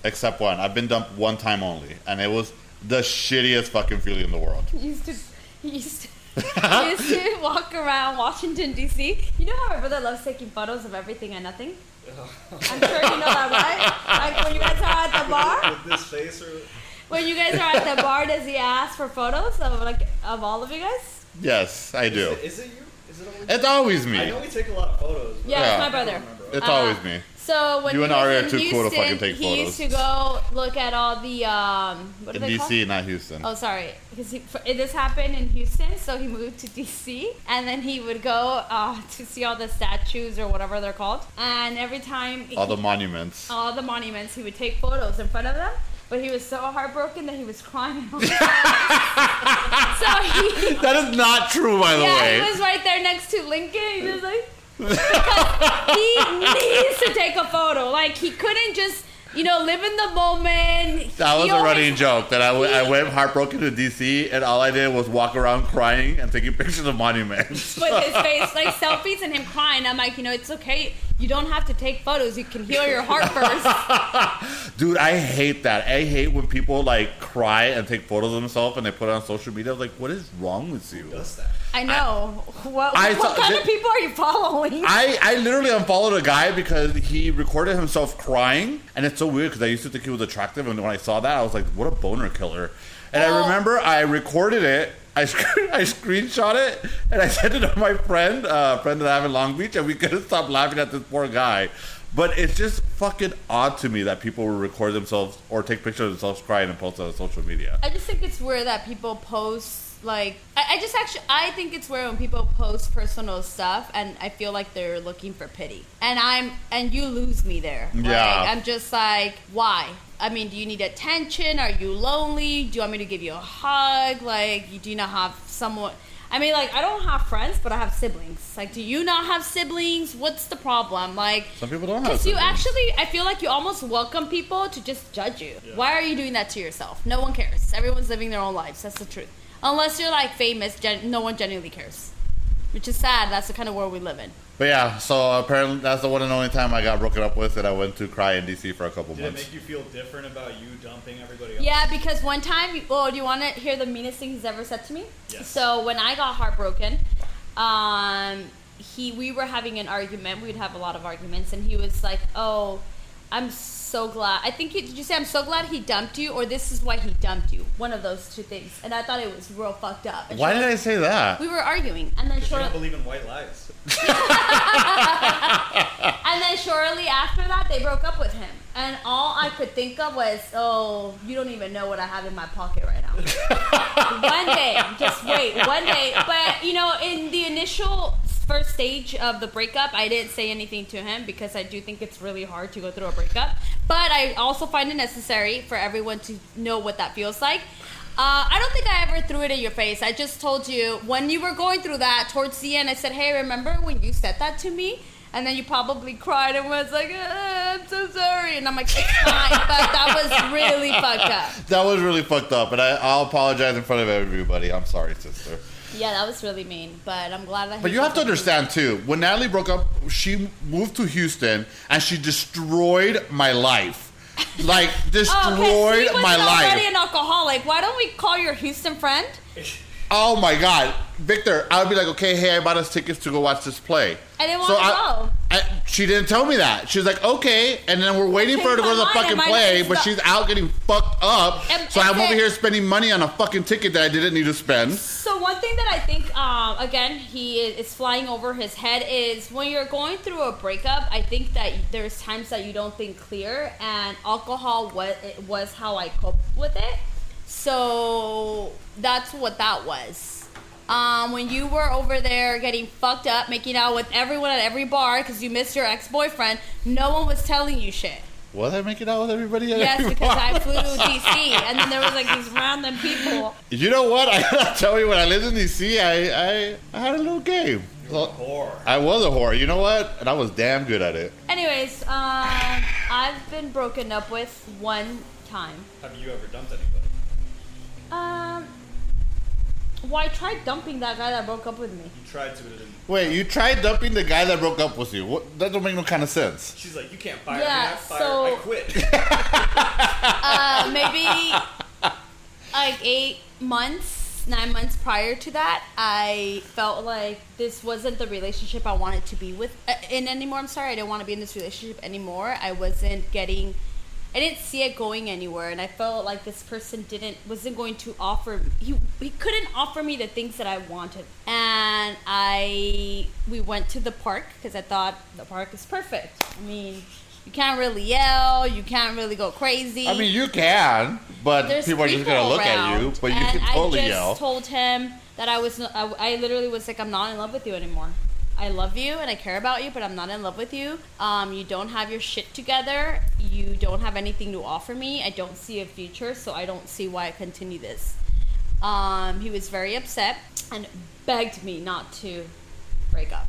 except one. I've been dumped one time only, and it was the shittiest fucking feeling in the world. He used to, he used to, he used to (laughs) walk around Washington D.C. You know how my brother loves taking photos of everything and nothing. I'm sure you know that, right? Like when you guys are at the bar, With this face or when you guys are at the bar, does he ask for photos of like of all of you guys? Yes, I do. Is it, is it you? Is it always It's always me. I know we take a lot of photos. Yeah, Yeah. it's my brother. It's Uh, always me. So when You he and was Ari are in too cool to Houston, fucking take he used to go look at all the um, In they called? DC, not Houston. Oh, sorry, because it this happened in Houston, so he moved to DC, and then he would go uh, (laughs) to see all the statues or whatever they're called, and every time All the monuments. all the monuments, he would take photos in front of them. But he was so heartbroken that he was crying. (laughs) (laughs) so he, That is not true, by the yeah, way. he was right there next to Lincoln. He was like, because he needs to take a photo. Like he couldn't just, you know, live in the moment. That was He a always- running joke that I, w- I he- went heartbroken to DC and all I did was walk around crying and taking pictures of monuments. with his (laughs) face, like selfies and him crying. I'm like, you know, it's okay. You don't have to take photos. You can heal your heart first. (laughs) Dude, I hate that. I hate when people like cry and take photos of themselves and they put it on social media. I'm like, what is wrong with you? Does that? I know. what I what saw- kind th- of people are you following? I, I literally unfollowed a guy because he recorded himself crying, and it's so weird because I used to think he was attractive, and when I saw that, I was like, "What a boner killer!" And I remember I recorded it, I (laughs) I screenshot it, and I sent it to my friend, uh, friend that I have in Long Beach, and we couldn't stop laughing at this poor guy. But it's just fucking odd to me that people will record themselves or take pictures of themselves crying and post it on social media. I just think it's weird that people post like I, I just actually I think it's weird when people post personal stuff and I feel like they're looking for pity. And I'm and you lose me there. Like, Yeah. I'm just like, why? I mean, do you need attention? Are you lonely? Do you want me to give you a hug? Like, you do you not have someone I mean, like, I don't have friends, but I have siblings. Like, do you not have siblings? What's the problem? Like, Some people don't have. because you actually, I feel like you almost welcome people to just judge you. Why are you doing that to yourself? No one cares. Everyone's living their own lives. That's the truth. Unless you're like famous, gen- no one genuinely cares. Which is sad. That's the kind of world we live in. But yeah, so apparently that's the one and only time I got broken up with, and I went to cry in DC for a couple months. Did it months. make you feel different about you dumping everybody else? Yeah, because one time, oh, do you want to hear the meanest thing he's ever said to me? Yes. So when I got heartbroken, um, he we were having an argument. We'd have a lot of arguments, and he was like, "Oh, I'm so glad." I think he, did you say I'm so glad he dumped you, or this is why he dumped you? One of those two things. And I thought it was real fucked up. And Why she- did I say that? We were arguing, and then You shortly, don't believe in white lies. (laughs) and then shortly after that, they broke up with him. And all I could think of was, "Oh, you don't even know what I have in my pocket right now." (laughs) one day, just wait, one day. But you know, in the initial first stage of the breakup, I didn't say anything to him because I do think it's really hard to go through a breakup. But I also find it necessary for everyone to know what that feels like. Uh, I don't think I ever threw it in your face. I just told you when you were going through that towards the end. I said, "Hey, remember when you said that to me?" And then you probably cried and was like, "Uh, "I'm so sorry," and I'm like, "It's (laughs) fine," but that was really fucked up. That was really fucked up, and I, I'll apologize in front of everybody. I'm sorry, sister. Yeah, that was really mean, but I'm glad that. But you have to understand too. When Natalie broke up, she moved to Houston, and she destroyed my life. Like (laughs) oh, destroyed Oh, okay, so he was already an alcoholic. Why don't we call your Houston friend? Oh my god, Victor! I would be like, okay, hey, I bought us tickets to go watch this play. I didn't So wanna I- go. I, she didn't tell me that. She was like, okay, and then we're waiting for her to go to the fucking play, but she's out getting fucked up. And- so and I'm over here spending money on a fucking ticket that I didn't need to spend. So one thing that I think, um, again, he is, is flying over his head is when you're going through a breakup. I think that there's times that you don't think clear, and alcohol was it was how I coped with it. So that's what that was. Um, when you were over there getting fucked up, making out with everyone at every bar because you missed your ex boyfriend, no one was telling you shit. Was I making out with everybody? at Yes, every because bar? I flew to DC, (laughs) and then there was like these random people. You know what? I gotta tell you, when I lived in DC, I, I, I had a little game. So- Whore. I was a whore. You know what? And I was damn good at it. Anyways, um, I've been broken up with one time. Have you ever dumped anybody? Um, well, I tried dumping that guy that broke up with me. You tried to, but it didn't. Wait, you tried dumping the guy that broke up with you? What? That don't make no kind of sense. She's like, you can't fire Yeah, me. I fired. so- I quit. (laughs) Uh, maybe like eight months, nine months prior to that, I felt like this wasn't the relationship I wanted to be with uh, in anymore. I'm sorry, I didn't want to be in this relationship anymore. I wasn't getting. I didn't see it going anywhere, and I felt like this person didn't wasn't going to offer. He he couldn't offer me the things that I wanted, and I we went to the park because I thought the park is perfect. I mean, you can't really yell, you can't really go crazy. I mean, you can, but There's people are just gonna look at you. But you can totally yell. I just yell. told him that I was. I, I literally was like, I'm not in love with you anymore. I love you and I care about you, but I'm not in love with you. Um, you don't have your shit together. You don't have anything to offer me. I don't see a future, so I don't see why I continue this. Um, he was very upset and begged me not to break up.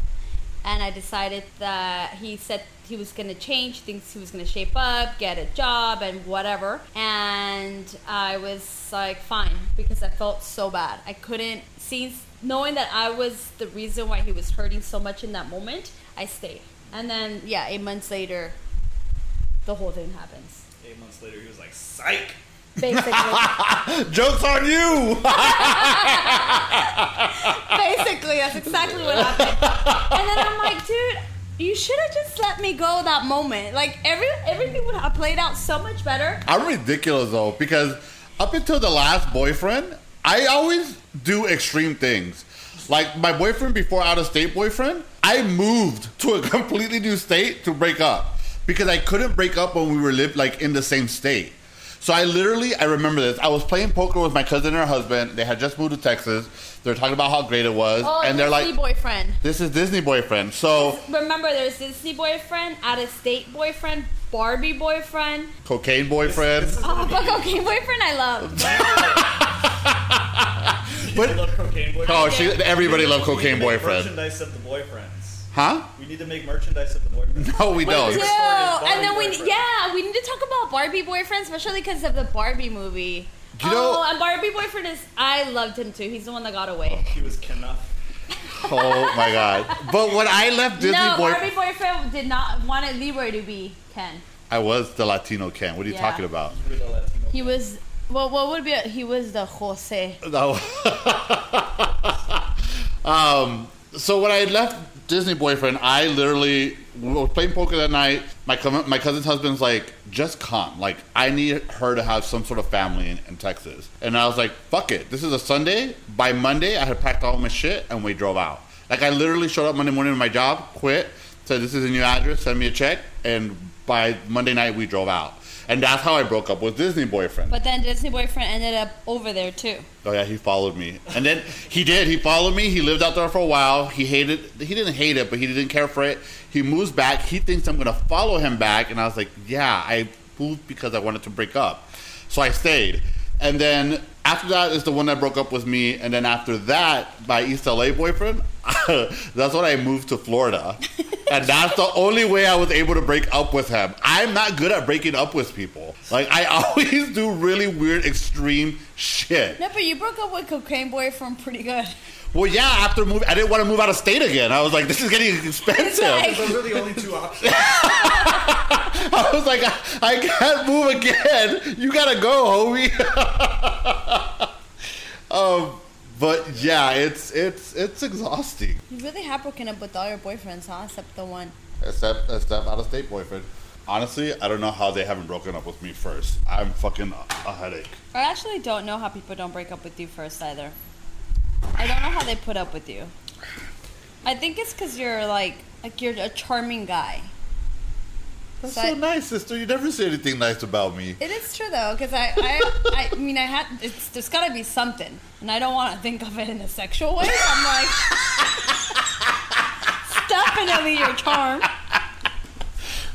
And I decided that he said he was going to change things, he was going to shape up, get a job, and whatever. And I was like, fine, because I felt so bad. I couldn't, since knowing that I was the reason why he was hurting so much in that moment, I stayed. And then, yeah, eight months later, the whole thing happens. Eight months later, he was like, "Psych." Basically, (laughs) Jokes on you. (laughs) basically, that's exactly what happened. And then I'm like, dude, you should have just let me go that moment. Like every everything would have played out so much better. I'm ridiculous though because up until the last boyfriend, I always do extreme things. Like my boyfriend before out of state boyfriend, I moved (laughs) to a completely new state to break up because I couldn't break up when we were lived like in the same state. So I literally, I remember this. I was playing poker with my cousin and her husband. They had just moved to Texas. They're talking about how great it was, Oh, and they're Disney like, boyfriend. "This is Disney boyfriend." So Remember, there's Disney boyfriend, out of state boyfriend, Barbie boyfriend. cocaine boyfriend. This is Oh, gonna but cocaine boyfriend, I love. (laughs) But- love cocaine boyfriend. Oh, she, everybody We loved cocaine need to make boyfriend, Merchandise of the boyfriends. huh? We need to make merchandise of the boyfriends. (laughs) No, we We don't. do, and then Barbie we yeah, we need to talk about Barbie boyfriend, especially because of the Barbie movie. You know- oh, and Barbie boyfriend is I loved him too. He's the one that got away. Oh, he was Kenneth. (laughs) Oh my god! But when I left Disney no, boy, Barbie boyfriend did not want Leroy to be Ken. I was the Latino Ken. What are you Yeah. talking about? You were the Latino. He was well. What would be? He was the Jose. No. (laughs) um. So when I left Disney boyfriend, I literally we were playing poker that night. My my cousin's husband's like, just come. Like I need her to have some sort of family in, in Texas. And I was like, fuck it. This is a Sunday. By Monday, I had packed all my shit and we drove out. Like I literally showed up Monday morning to my job, quit, said this is a new address, send me a check, and by Monday night we drove out. And that's how I broke up with Disney boyfriend. But then Disney boyfriend ended up over there too. Oh yeah, he followed me, and then he did. He followed me. He lived out there for a while. He hated. He didn't hate it, but he didn't care for it. He moves back. He thinks I'm gonna follow him back, and I was like, yeah, I moved because I wanted to break up, so I stayed. And then after that is the one that broke up with me, and then after that, my East LA boyfriend. (laughs) that's when I moved to Florida, and that's the only way I was able to break up with him. I'm not good at breaking up with people. Like I (laughs) always do really weird, extreme shit. No, but you broke up with cocaine boyfriend pretty good. Well, yeah. After move, I didn't want to move out of state again. I was like, this is getting expensive. like- Those are the only two options. (laughs) I was like, I, I can't move again. You gotta go, homie. um, but yeah, it's it's it's exhausting. You really have broken up with all your boyfriends, huh? Except the one. Except except out of state boyfriend. Honestly, I don't know how they haven't broken up with me first. I'm fucking a headache. I actually don't know how people don't break up with you first either. I don't know how they put up with you. I think it's because you're like like you're a charming guy. That's So so I- nice, sister. You never say anything nice about me. It is true though, because I, I I (laughs) mean I had it's there's got to be something, and I don't want to think of it in a sexual way. I'm like, it's definitely your charm,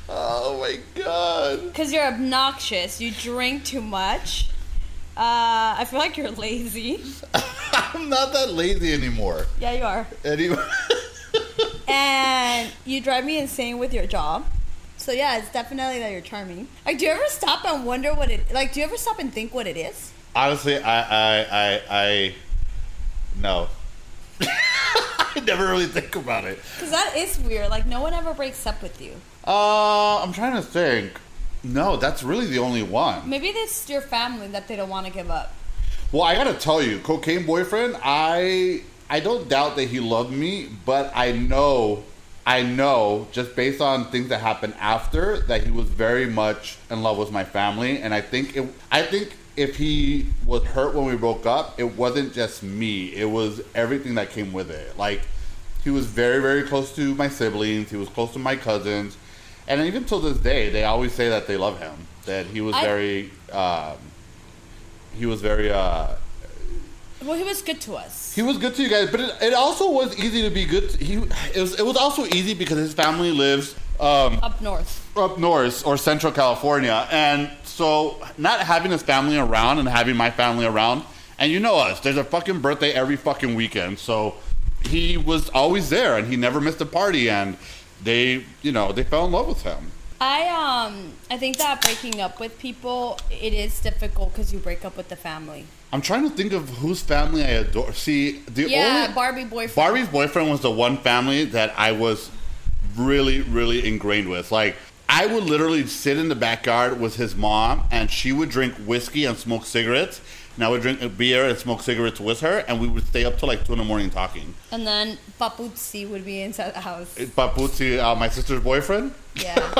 Oh my god. because you're obnoxious. You drink too much. Uh, I feel like you're lazy. (laughs) I'm not that lazy anymore. Yeah, you are. Anyway. (laughs) and you drive me insane with your job. So yeah, it's definitely that you're charming. Like, do you ever stop and wonder what it like? Do you ever stop and think what it is? Honestly, I, I, I, I, no. (laughs) I never really think about it. Because that is weird. Like, no one ever breaks up with you. Uh, I'm trying to think. No, that's really the only one. Maybe it's your family that they don't want to give up. Well, I gotta tell you, cocaine boyfriend. I, I don't doubt that he loved me, but I know, I know, just based on things that happened after, that he was very much in love with my family, and I think it, I think if he was hurt when we broke up, it wasn't just me. It was everything that came with it. Like he was very, very close to my siblings. He was close to my cousins, and even till this day, they always say that they love him. That he was I- very, um, he was very. Uh, Well, he was good to us. he was good to you guys, but it, it also was easy to be good. To, he it was, it was also easy because his family lives um, Up north. up north or Central California, and so not having his family around and having my family around, and you know us, there's a fucking birthday every fucking weekend, so he was always there and he never missed a party, and they, you know, they fell in love with him. I um I think that breaking up with people it is difficult because you break up with the family. I'm trying to think of whose family I adore. See, the yeah, only Barbie boyfriend. Barbie's boyfriend was the one family that I was really, really ingrained with. Like, I would literally sit in the backyard with his mom, and she would drink whiskey and smoke cigarettes, and I would drink beer and smoke cigarettes with her, and we would stay up till like two in the morning talking. And then Papuzzi would be inside the house. Papuzzi, uh, my sister's boyfriend. Yeah. (laughs)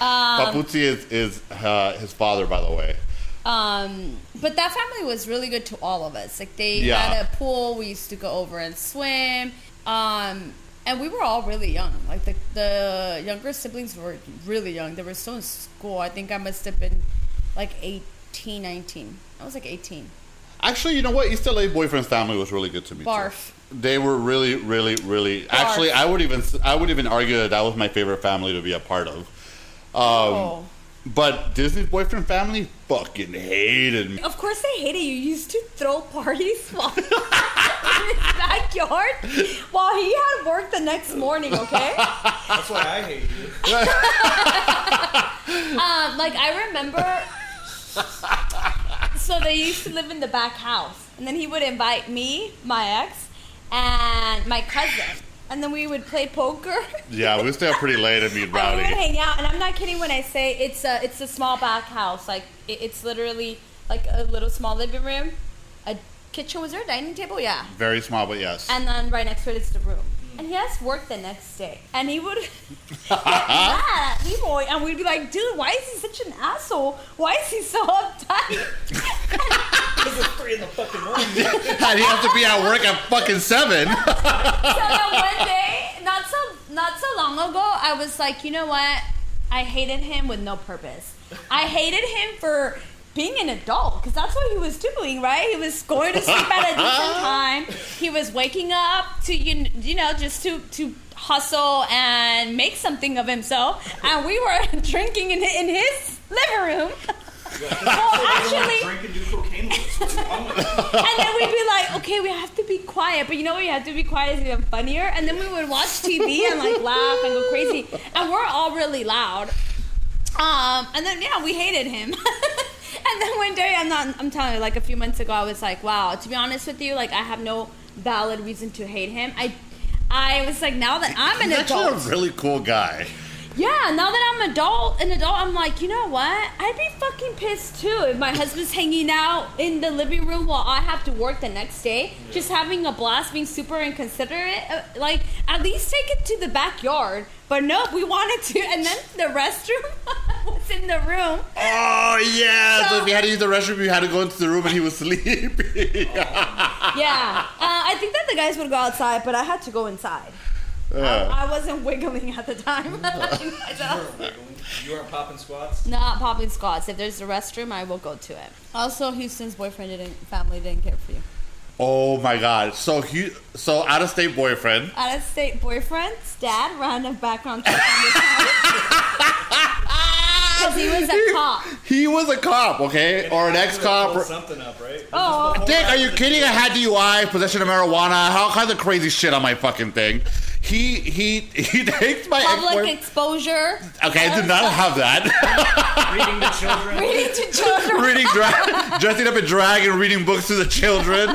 Papuzzi is is uh, his father, by the way. Um, but that family was really good to all of us. Like they Yeah. had a pool. We used to go over and swim. Um, and we were all really young. Like the the younger siblings were really young. They were still in school. I think I must have been like 18, 19. I was like 18. Actually, you know what? East LA boyfriend's family was really good to me. too. Barf. They were really, really, really. Actually, I would even I would even argue that that was my favorite family to be a part of. Um, oh. But Disney's boyfriend family fucking hated me. Of course they hated you. You used to throw parties while (laughs) in his backyard while he had work the next morning, okay? (laughs) That's why I hate you. Um, (laughs) like I remember. so they used to live in the back house, and then he would invite me, my ex, and my cousin, and then we would play poker. (laughs) Yeah, we would stay up pretty late and And would rowdy. hang out, and I'm not kidding when I say it's a it's a small back house. Like it, it's literally like a little small living room, a kitchen. Was there a dining table? Yeah. Very small, but yes. And then right next to it is the room. And he has work the next day. And he would get mad at Leroy. And we'd be like, dude, why is he such an asshole? Why is he so uptight? (laughs) Because it's three in the fucking morning. (laughs) and he have to be at work at fucking seven. (laughs) so then one day, not so not so long ago, I was like, you know what? I hated him with no purpose. I hated him for being an adult because that's what he was doing, right? He was going to sleep at a different (laughs) time. He was waking up to you, you know, just to to hustle and make something of himself, and we were (laughs) drinking in in his living room. well, (laughs) actually, drink and do cocaine with us. What's wrong with you? and then we'd be like, okay, we have to be quiet. But you know what? You have to be quiet is even funnier. And then we would watch TV and like laugh and go crazy. And we're all really loud. Um, and then yeah, we hated him. (laughs) and then one day, I'm not. I'm telling you, like a few months ago, I was like, wow. To be honest with you, like I have no valid reason to hate him. I, I was like, now that I'm an He's actually adult, a really cool guy. Yeah, now that I'm adult, an adult, I'm like, you know what? I'd be fucking pissed too if my husband's hanging out in the living room while I have to work the next day, just having a blast, being super inconsiderate. Uh, Like, at least take it to the backyard. But no, we wanted to, and then the restroom (laughs) was in the room. Oh yeah. So So- if you had to use the restroom, you had to go into the room, and he was (laughs) sleeping. Yeah, uh, I think that the guys would go outside, but I had to go inside. Yeah. I, I wasn't wiggling at the time. (laughs) You weren't (laughs) wiggling. You weren't popping squats. Not popping squats. If there's a restroom, I will go to it. Also, Houston's boyfriend didn't, family didn't care for you. Oh my god. So he, so out of state boyfriend. Out of state boyfriend's dad ran a background check on this (laughs) because he was a cop. He was a cop, okay, or an ex-cop. something up, right? Oh. Dick, are you kidding? I had DUI, possession of marijuana, all kinds of crazy shit on my fucking thing. He he he (laughs) takes my Public ex-boyfriend. exposure. Okay, I did not have that. Reading to children. Reading to children. (laughs) reading drag, dressing up in drag and reading books to the children.